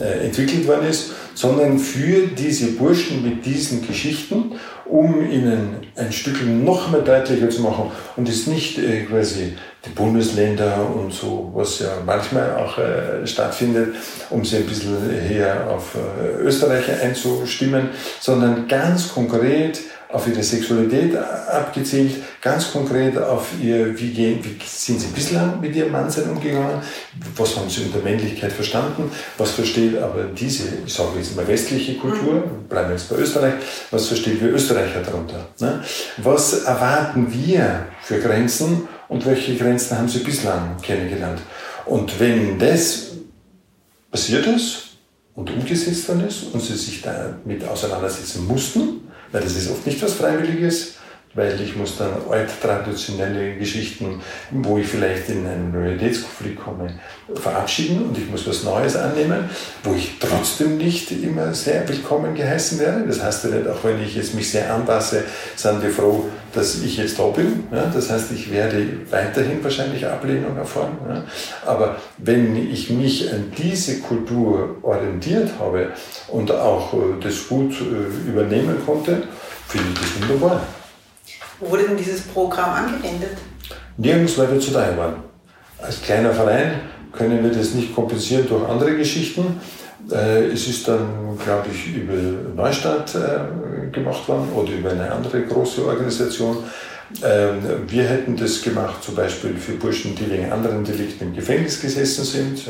äh, entwickelt worden ist, sondern für diese Burschen mit diesen Geschichten, um ihnen ein Stück noch mehr deutlicher zu machen. Und es nicht äh, quasi die Bundesländer und so, was ja manchmal auch äh, stattfindet, um sie ein bisschen hier auf äh, Österreich einzustimmen, sondern ganz konkret auf ihre Sexualität abgezielt, ganz konkret auf ihr, wie, gehen, wie sind sie bislang mit ihrem Mannsein umgegangen, was haben sie unter Männlichkeit verstanden, was versteht aber diese, ich sage jetzt mal westliche Kultur, mhm. bleiben wir jetzt bei Österreich, was verstehen wir Österreicher darunter? Ne? Was erwarten wir für Grenzen und welche Grenzen haben sie bislang kennengelernt? Und wenn das passiert ist und umgesetzt worden ist und sie sich damit auseinandersetzen mussten, weil das ist oft nicht was Freiwilliges, weil ich muss dann alt-traditionelle Geschichten, wo ich vielleicht in einen Realitätskonflikt komme, verabschieden und ich muss was Neues annehmen, wo ich trotzdem nicht immer sehr willkommen geheißen werde. Das heißt ja nicht, auch wenn ich jetzt mich sehr anpasse, sind wir froh, dass ich jetzt da bin. Ja, das heißt, ich werde weiterhin wahrscheinlich Ablehnung erfahren. Ja. Aber wenn ich mich an diese Kultur orientiert habe und auch äh, das gut äh, übernehmen konnte, finde ich das wunderbar. Wo wurde denn dieses Programm angewendet? Nirgends, weil wir zu teuer waren. Als kleiner Verein können wir das nicht kompensieren durch andere Geschichten. Äh, es ist dann, glaube ich, über Neustadt äh, gemacht worden oder über eine andere große Organisation. Ähm, wir hätten das gemacht zum Beispiel für Burschen, die wegen anderen Delikten im Gefängnis gesessen sind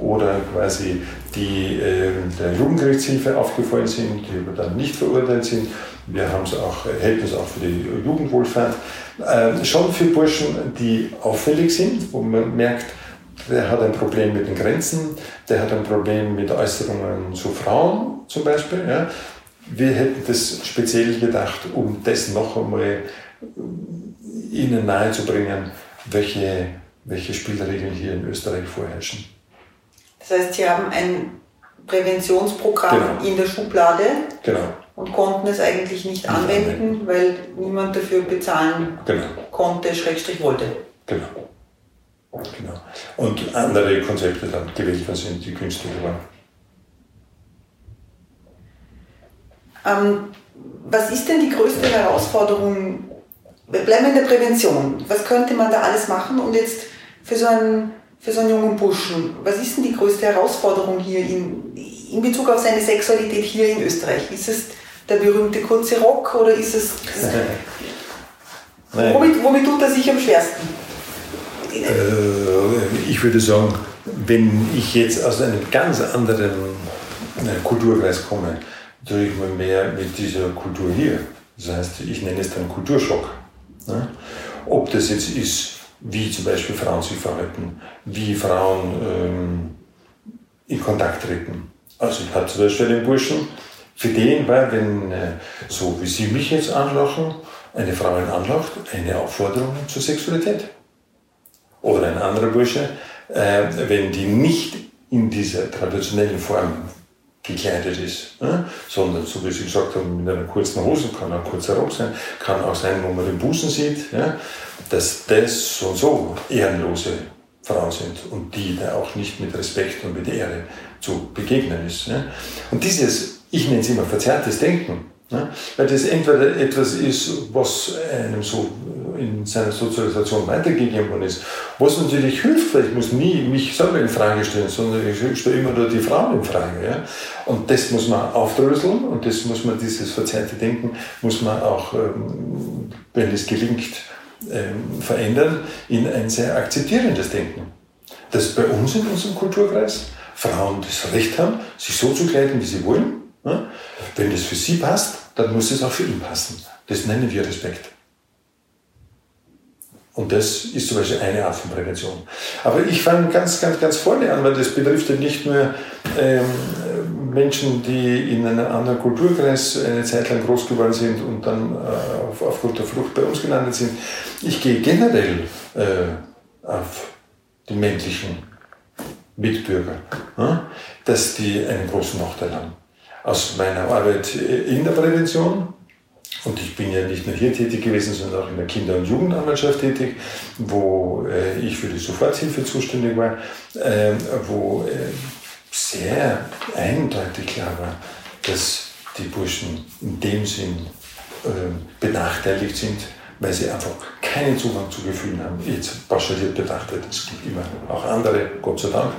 oder quasi die äh, der Jugendgerichtshilfe aufgefallen sind, die aber dann nicht verurteilt sind. Wir haben es auch, hätten es auch für die Jugendwohlfahrt. Äh, schon für Burschen, die auffällig sind, wo man merkt, der hat ein Problem mit den Grenzen, der hat ein Problem mit Äußerungen zu Frauen zum Beispiel. Ja. Wir hätten das speziell gedacht, um das noch einmal Ihnen nahezubringen, welche, welche Spielregeln hier in Österreich vorherrschen. Das heißt, Sie haben ein Präventionsprogramm genau. in der Schublade genau. Und konnten es eigentlich nicht, anwenden, weil niemand dafür bezahlen genau. konnte, Schrägstrich wollte. Genau. genau. Und andere Konzepte dann gewählt worden sind, die günstiger waren. Ähm, was ist denn die größte Herausforderung? Wir bleiben in der Prävention. Was könnte man da alles machen? Und jetzt für so einen, für so einen jungen Burschen, was ist denn die größte Herausforderung hier in, in Bezug auf seine Sexualität hier in Österreich? Ist es der berühmte kurze Rock oder ist es. womit, womit tut er sich am schwersten? Äh, ich würde sagen, wenn ich jetzt aus einem ganz anderen äh, Kulturkreis komme, tue ich mir mehr mit dieser Kultur hier. Das heißt, ich nenne es dann Kulturschock. Ne? Ob das jetzt ist, wie zum Beispiel Frauen sich verhalten, wie Frauen ähm, in Kontakt treten. Also ich habe zum Beispiel den Burschen, für den war, wenn, äh, so wie Sie mich jetzt anlachen, eine Frau ihn anlacht, eine Aufforderung zur Sexualität. Oder ein anderer Bursche, äh, wenn die nicht in dieser traditionellen Form gekleidet ist, ne? sondern so wie Sie gesagt haben, mit einer kurzen Hose, kann auch kurzer Rock sein, kann auch sein, wo man den Busen sieht, dass das so und so ehrenlose Frauen sind und die da auch nicht mit Respekt und mit Ehre zu begegnen ist. Und dieses, ich nenne es immer verzerrtes Denken, ja? Weil das entweder etwas ist, was einem so in seiner Sozialisation weitergegeben worden ist, was natürlich hilft, weil ich muss nie mich selber in Frage stellen, sondern ich stelle immer nur die Frauen in Frage. Ja? Und das muss man aufdröseln und das muss man, dieses verzerrte Denken, muss man auch, ähm, wenn es gelingt, ähm, verändern in ein sehr akzeptierendes Denken. Dass bei uns in unserem Kulturkreis Frauen das Recht haben, sich so zu kleiden, wie sie wollen, wenn das für sie passt, dann muss es auch für ihn passen. Das nennen wir Respekt. Und das ist zum Beispiel eine Art von Prävention. Aber ich fange ganz, ganz, ganz vorne an, weil das betrifft ja nicht nur ähm, Menschen, die in einem anderen Kulturkreis eine Zeit lang groß geworden sind und dann äh, auf, aufgrund der Flucht bei uns gelandet sind. Ich gehe generell äh, auf die männlichen Mitbürger, äh, dass die einen großen Nachteil haben aus meiner Arbeit in der Prävention. Und ich bin ja nicht nur hier tätig gewesen, sondern auch in der Kinder- und Jugendanwaltschaft tätig, wo äh, ich für die Soforthilfe zuständig war, äh, wo äh, sehr eindeutig klar war, dass die Burschen in dem Sinn äh, benachteiligt sind, weil sie einfach keinen Zugang zu Gefühlen haben. Jetzt pauschaliert betrachtet, es gibt immer auch andere, Gott sei Dank,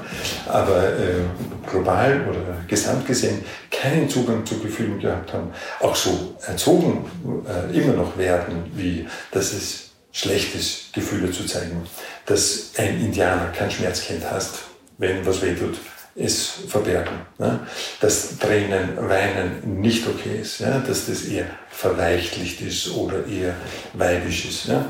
aber äh, global oder gesamt gesehen keinen Zugang zu Gefühlen gehabt haben, auch so erzogen äh, immer noch werden, wie dass es schlecht ist, Gefühle zu zeigen, dass ein Indianer kein Schmerzkind hast, wenn was wehtut es verbergen. Ne? Dass Tränen, Weinen nicht okay ist, ja? dass das eher verweichlicht ist oder eher weibisch ist. Ja?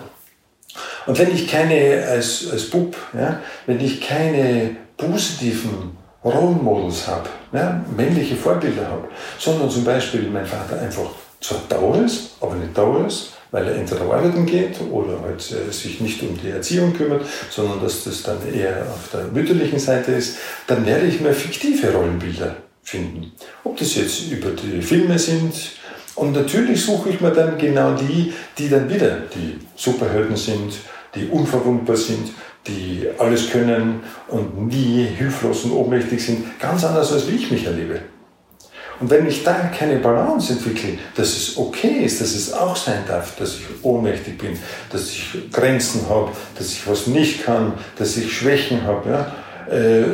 Und wenn ich keine, als, als Bub, ja, wenn ich keine positiven Role Models habe, ja, männliche Vorbilder habe, sondern zum Beispiel mein Vater einfach zwar Dauer ist, aber nicht Dauer ist, weil er entweder arbeiten geht oder halt äh, sich nicht um die Erziehung kümmert, sondern dass das dann eher auf der mütterlichen Seite ist, dann werde ich mir fiktive Rollenbilder finden. Ob das jetzt über die Filme sind, und natürlich suche ich mir dann genau die, die dann wieder die Superhelden sind, die unverwundbar sind, die alles können und nie hilflos und ohnmächtig sind, ganz anders als wie ich mich erlebe. Und wenn ich da keine Balance entwickle, dass es okay ist, dass es auch sein darf, dass ich ohnmächtig bin, dass ich Grenzen habe, dass ich was nicht kann, dass ich Schwächen habe. Ja? Äh,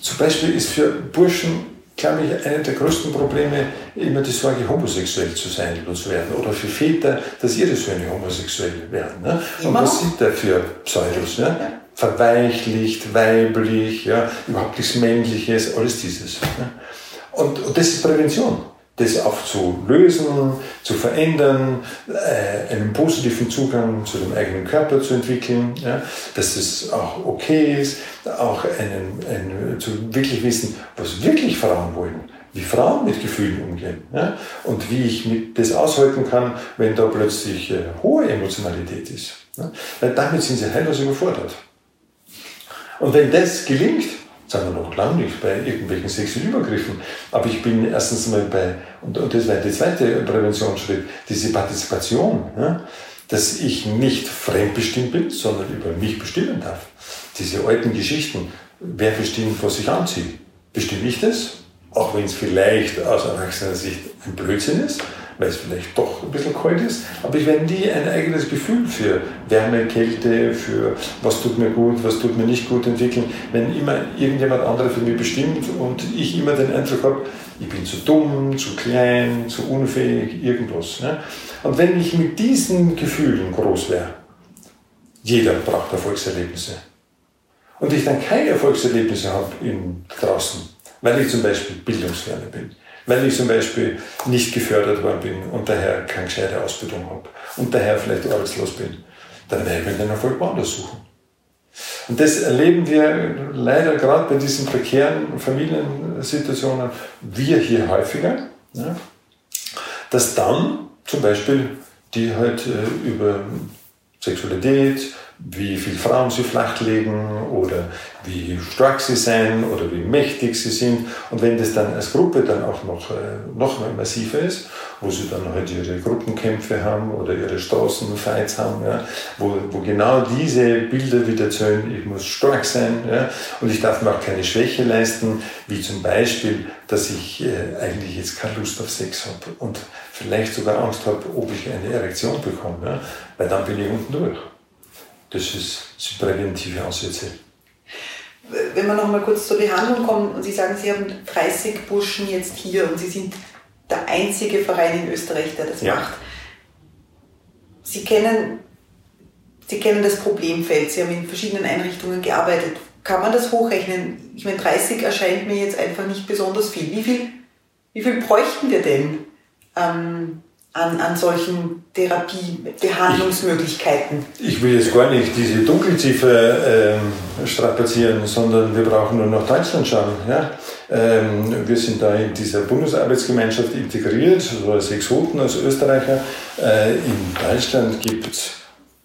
zum Beispiel ist für Burschen glaube ich, eine der größten Probleme immer die Sorge, homosexuell zu sein oder zu werden. Oder für Väter, dass ihre Söhne homosexuell werden. Ne? Und was sind da für Pseudos? Ne? Verweichlicht, weiblich, ja, überhaupt nichts Männliches, alles dieses. Ne? Und, und das ist Prävention das aufzulösen, zu verändern, äh, einen positiven Zugang zu dem eigenen Körper zu entwickeln, ja, dass es auch okay ist, auch einen, einen, zu wirklich wissen, was wirklich Frauen wollen, wie Frauen mit Gefühlen umgehen ja, und wie ich mit das aushalten kann, wenn da plötzlich äh, hohe Emotionalität ist. Ja, weil damit sind sie heillos überfordert. Und wenn das gelingt, sagen wir noch lange nicht bei irgendwelchen sexuellen Übergriffen. Aber ich bin erstens mal bei, und, und das wäre der zweite Präventionsschritt, diese Partizipation, ja, dass ich nicht fremdbestimmt bin, sondern über mich bestimmen darf. Diese alten Geschichten, wer bestimmt, was ich anziehe? Bestimme ich das? Auch wenn es vielleicht aus erwachsener Sicht ein Blödsinn ist, weil es vielleicht doch ein bisschen kalt ist. Aber ich werde nie ein eigenes Gefühl für Wärme, Kälte, für was tut mir gut, was tut mir nicht gut entwickeln, wenn immer irgendjemand anderes für mich bestimmt und ich immer den Eindruck habe, ich bin zu dumm, zu klein, zu unfähig, irgendwas. Ne? Und wenn ich mit diesen Gefühlen groß wäre, jeder braucht Erfolgserlebnisse. Und ich dann keine Erfolgserlebnisse habe draußen, weil ich zum Beispiel bildungsferner bin, weil ich zum Beispiel nicht gefördert worden bin und daher keine gescheite Ausbildung habe und daher vielleicht arbeitslos bin, dann werde ich mir den Erfolg woanders suchen. Und das erleben wir leider gerade bei diesen prekären Familiensituationen, wir hier häufiger, ja, dass dann zum Beispiel die halt äh, über Sexualität, wie viel Frauen sie flach legen oder wie stark sie sind oder wie mächtig sie sind. Und wenn das dann als Gruppe dann auch noch, äh, noch mal massiver ist, wo sie dann halt ihre Gruppenkämpfe haben oder ihre Straßenfights haben, ja, wo, wo genau diese Bilder wieder zählen, ich muss stark sein ja, und ich darf mir auch keine Schwäche leisten, wie zum Beispiel, dass ich äh, eigentlich jetzt keine Lust auf Sex habe und vielleicht sogar Angst habe, ob ich eine Erektion bekomme, ja, weil dann bin ich unten durch. Das ist die präventive Ansätze. Wenn wir noch mal kurz zur Behandlung kommen und Sie sagen, Sie haben 30 Burschen jetzt hier und Sie sind der einzige Verein in Österreich, der das ja. macht. Sie kennen, Sie kennen das Problemfeld, Sie haben in verschiedenen Einrichtungen gearbeitet. Kann man das hochrechnen? Ich meine, 30 erscheint mir jetzt einfach nicht besonders viel. Wie viel, wie viel bräuchten wir denn? Ähm, an, an solchen Therapiebehandlungsmöglichkeiten? Ich, ich will jetzt gar nicht diese Dunkelziffer ähm, strapazieren, sondern wir brauchen nur nach Deutschland schauen. Ja? Ähm, wir sind da in dieser Bundesarbeitsgemeinschaft integriert, so als Exoten, als Österreicher. Äh, in Deutschland gibt es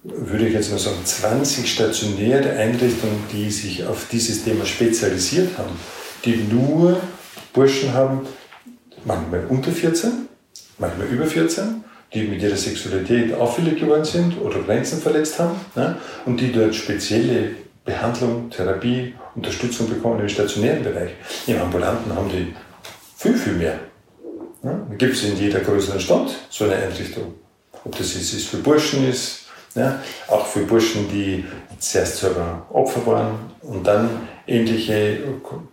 würde ich jetzt mal sagen, 20 stationäre Einrichtungen, die sich auf dieses Thema spezialisiert haben, die nur Burschen haben, manchmal unter 14, manchmal über 14, die mit ihrer Sexualität auffällig geworden sind oder Grenzen verletzt haben ne? und die dort spezielle Behandlung, Therapie, Unterstützung bekommen im stationären Bereich. Im ambulanten haben die viel, viel mehr. Ne? Gibt es in jeder größeren Stadt so eine Einrichtung. Ob das jetzt ist für Burschen ist, ja, auch für Burschen, die zuerst selber Opfer waren und dann ähnliche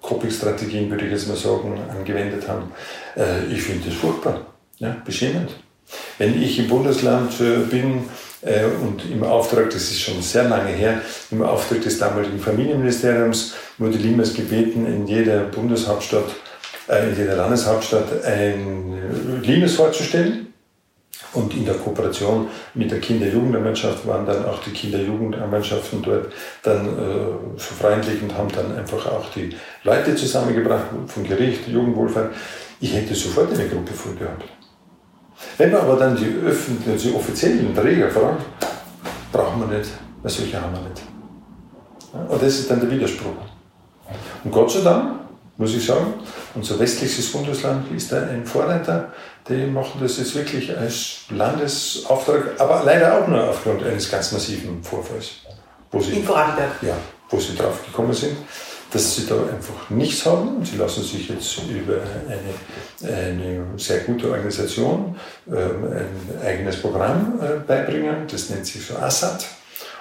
Coping-Strategien, würde ich jetzt mal sagen, angewendet haben. Äh, ich finde das furchtbar. Ja, beschämend. Wenn ich im Bundesland äh, bin äh, und im Auftrag, das ist schon sehr lange her, im Auftrag des damaligen Familienministeriums wurde Limes gebeten, in jeder Bundeshauptstadt, äh, in jeder Landeshauptstadt ein Limes vorzustellen. Und in der Kooperation mit der Kinder-Jugendanwaltschaft waren dann auch die Kinder-Jugendmannschaften dort dann äh, so freundlich und haben dann einfach auch die Leute zusammengebracht vom Gericht, Jugendwohlfahrt. Ich hätte sofort eine Gruppe voll gehabt. Wenn man aber dann die, öffentlichen, die offiziellen Träger fragt, brauchen wir nicht, weil solche haben wir nicht. Und das ist dann der Widerspruch. Und Gott sei Dank, muss ich sagen, unser westliches Bundesland ist da ein Vorreiter. Die machen das jetzt wirklich als Landesauftrag, aber leider auch nur aufgrund eines ganz massiven Vorfalls. Wo sie, In Vorarlberg? Ja, wo sie drauf gekommen sind dass sie da einfach nichts haben. Sie lassen sich jetzt über eine, eine sehr gute Organisation ähm, ein eigenes Programm äh, beibringen. Das nennt sich so ASAT.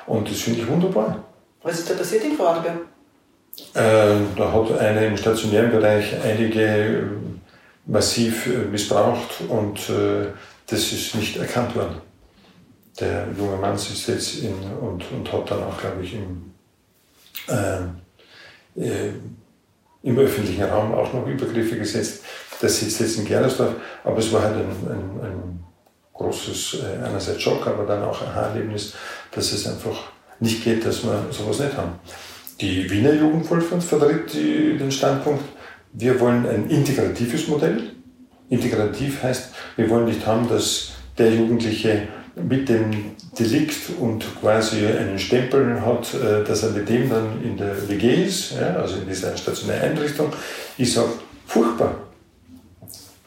Und das finde ich wunderbar. Was ist da passiert in Vorarlberg? Äh, da hat einer im stationären Bereich einige äh, massiv äh, missbraucht und äh, das ist nicht erkannt worden. Der junge Mann sitzt jetzt in, und, und hat dann auch, glaube ich, im, äh, im öffentlichen Raum auch noch Übergriffe gesetzt. Das sitzt jetzt in Gerlersdorf, aber es war halt ein, ein, ein großes, äh, einerseits Schock, aber dann auch ein Erlebnis, dass es einfach nicht geht, dass wir sowas nicht haben. Die Wiener Jugendvolksbund vertritt die, den Standpunkt, wir wollen ein integratives Modell. Integrativ heißt, wir wollen nicht haben, dass der Jugendliche mit dem Delikt und quasi einen Stempel hat, äh, dass er mit dem dann in der WG ist, ja, also in dieser stationären Einrichtung. Ich sage, furchtbar.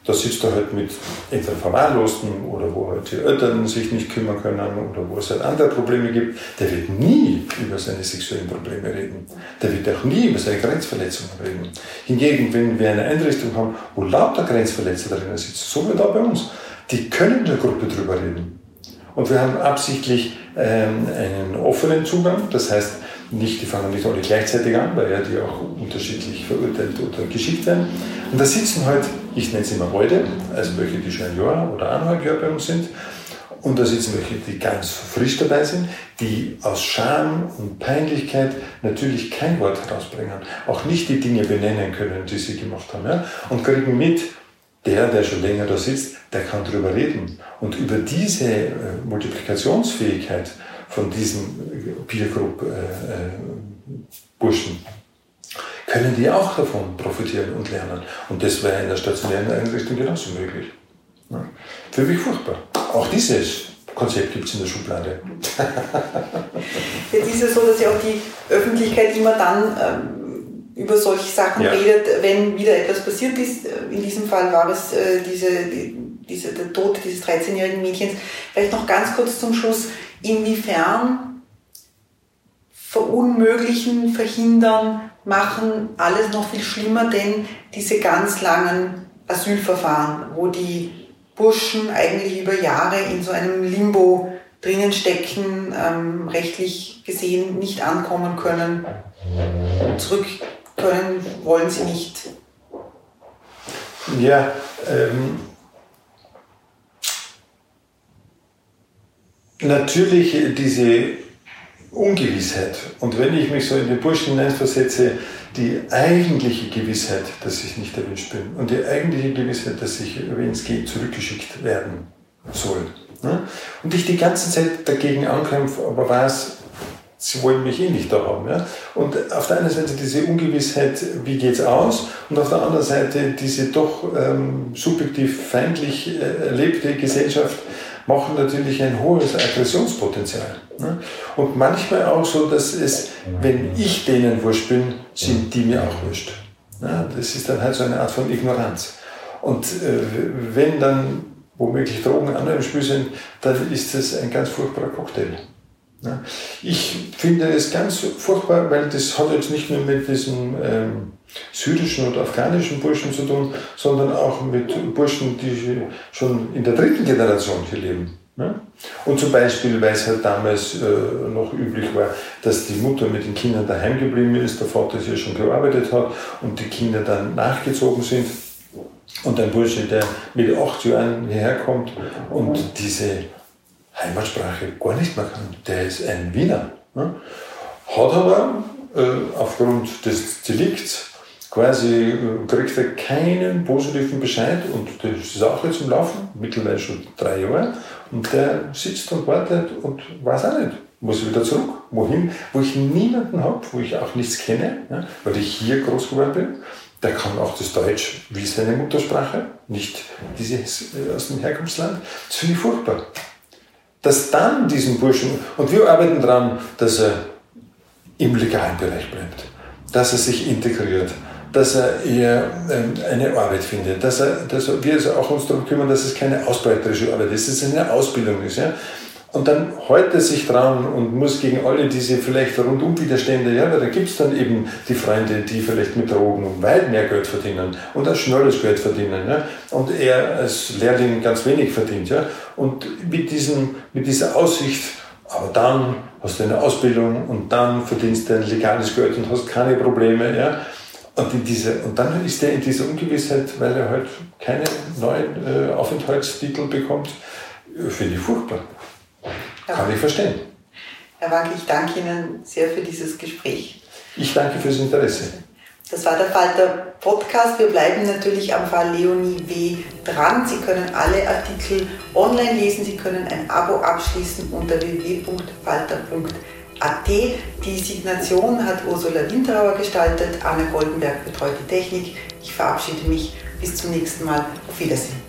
Da sitzt er halt mit entweder Verwahrlosten oder wo halt die Eltern sich nicht kümmern können oder wo es halt andere Probleme gibt. Der wird nie über seine sexuellen Probleme reden. Der wird auch nie über seine Grenzverletzungen reden. Hingegen, wenn wir eine Einrichtung haben, wo lauter Grenzverletzer drinnen sitzen, so wie da bei uns, die können der Gruppe drüber reden. Und wir haben absichtlich ähm, einen offenen Zugang, das heißt, nicht, die fangen nicht alle gleichzeitig an, weil ja die auch unterschiedlich verurteilt oder geschickt werden. Und da sitzen halt, ich nenne es immer heute, also welche, die schon ein Jahr oder eineinhalb Jahre bei uns sind, und da sitzen welche, die ganz frisch dabei sind, die aus Scham und Peinlichkeit natürlich kein Wort herausbringen, auch nicht die Dinge benennen können, die sie gemacht haben, ja? und kriegen mit, der, der schon länger da sitzt, der kann drüber reden. Und über diese äh, Multiplikationsfähigkeit von diesen Peer Group äh, äh, Burschen können die auch davon profitieren und lernen. Und das wäre in der stationären Einrichtung genauso möglich. Ja. Für mich furchtbar. Auch dieses Konzept gibt es in der Schublade. Jetzt ist es so, dass ja auch die Öffentlichkeit immer dann ähm, über solche Sachen ja. redet, wenn wieder etwas passiert ist. In diesem Fall war es äh, diese, die, diese, der Tod dieses 13-jährigen Mädchens. Vielleicht noch ganz kurz zum Schluss inwiefern verunmöglichen, verhindern, machen alles noch viel schlimmer, denn diese ganz langen Asylverfahren, wo die Burschen eigentlich über Jahre in so einem Limbo drinnen stecken, ähm, rechtlich gesehen nicht ankommen können, zurück können, wollen sie nicht. Ja, ähm, natürlich diese Ungewissheit. Und wenn ich mich so in den Burschen hineinversetze, die eigentliche Gewissheit, dass ich nicht erwünscht bin und die eigentliche Gewissheit, dass ich, wenn es geht, zurückgeschickt werden soll. Ne? Und ich die ganze Zeit dagegen ankämpfe, aber weiß, sie wollen mich eh nicht da haben. Und auf der einen Seite diese Ungewissheit, wie geht's aus? Und auf der anderen Seite diese doch ähm, subjektiv feindlich äh, erlebte Gesellschaft, machen natürlich ein hohes Aggressionspotenzial. Ne? Und manchmal auch so, dass es, wenn ich denen wurscht bin, sind die mir auch wurscht. Das ist dann halt so eine Art von Ignoranz. Und äh, wenn dann womöglich Drogen andere im Spiel sind, dann ist das ein ganz furchtbarer Cocktail. Ich finde es ganz furchtbar, weil das hat jetzt nicht nur mit diesem ähm, syrischen oder afghanischen Burschen zu tun, sondern auch mit Burschen, die schon in der dritten Generation hier leben. Ne? Und zum Beispiel, weil es halt damals äh, noch üblich war, dass die Mutter mit den Kindern daheim geblieben ist, der Vater hier schon gearbeitet hat und die Kinder dann nachgezogen sind. Und ein Bursche, der mit acht Jahren hierher kommt und diese Heimatsprache gar nicht mehr kann, der ist ein Wiener. Ne? Hat aber äh, aufgrund des Delikts quasi äh, kriegt er keinen positiven Bescheid und das ist auch jetzt im Laufen, mittlerweile schon drei Jahre und der sitzt und wartet und weiß auch nicht, muss wieder zurück, wohin, wo ich niemanden habe, wo ich auch nichts kenne, ja, weil ich hier groß geworden bin. Der kann auch das Deutsch wie seine Muttersprache, nicht dieses äh, aus dem Herkunftsland. Das finde ich furchtbar. Dass dann diesen Burschen, und wir arbeiten daran, dass er im legalen Bereich bleibt, dass er sich integriert, dass er eher ähm, eine Arbeit findet, dass, er, dass wir also auch uns darum kümmern, dass es keine ausbeuterische Arbeit ist, dass es eine Ausbildung ist. Ja? Und dann hält er sich dran und muss gegen alle diese vielleicht rundum Widerstände, ja, da gibt es dann eben die Freunde, die vielleicht mit Drogen weit mehr Geld verdienen und ein schnelles Geld verdienen. Ja, und er als Lehrling ganz wenig verdient. Ja, und mit, diesem, mit dieser Aussicht, aber dann hast du eine Ausbildung und dann verdienst du ein legales Geld und hast keine Probleme. Ja? Und, in diese, und dann ist er in dieser Ungewissheit, weil er halt keine neuen äh, Aufenthaltstitel bekommt, finde ich furchtbar. Ja. Kann ich verstehen. Herr Wankel, ich danke Ihnen sehr für dieses Gespräch. Ich danke fürs Interesse. Das war der Falter Podcast. Wir bleiben natürlich am Fall Leonie W. dran. Sie können alle Artikel online lesen. Sie können ein Abo abschließen unter www.falter.at. Die Signation hat Ursula Winterauer gestaltet. Anna Goldenberg betreut die Technik. Ich verabschiede mich. Bis zum nächsten Mal. Auf Wiedersehen.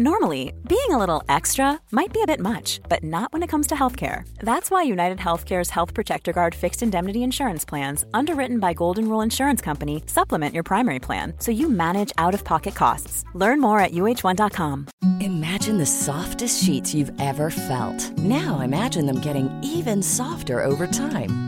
Normally, being a little extra might be a bit much, but not when it comes to healthcare. That's why United Healthcare's Health Protector Guard fixed indemnity insurance plans, underwritten by Golden Rule Insurance Company, supplement your primary plan so you manage out of pocket costs. Learn more at uh1.com. Imagine the softest sheets you've ever felt. Now imagine them getting even softer over time.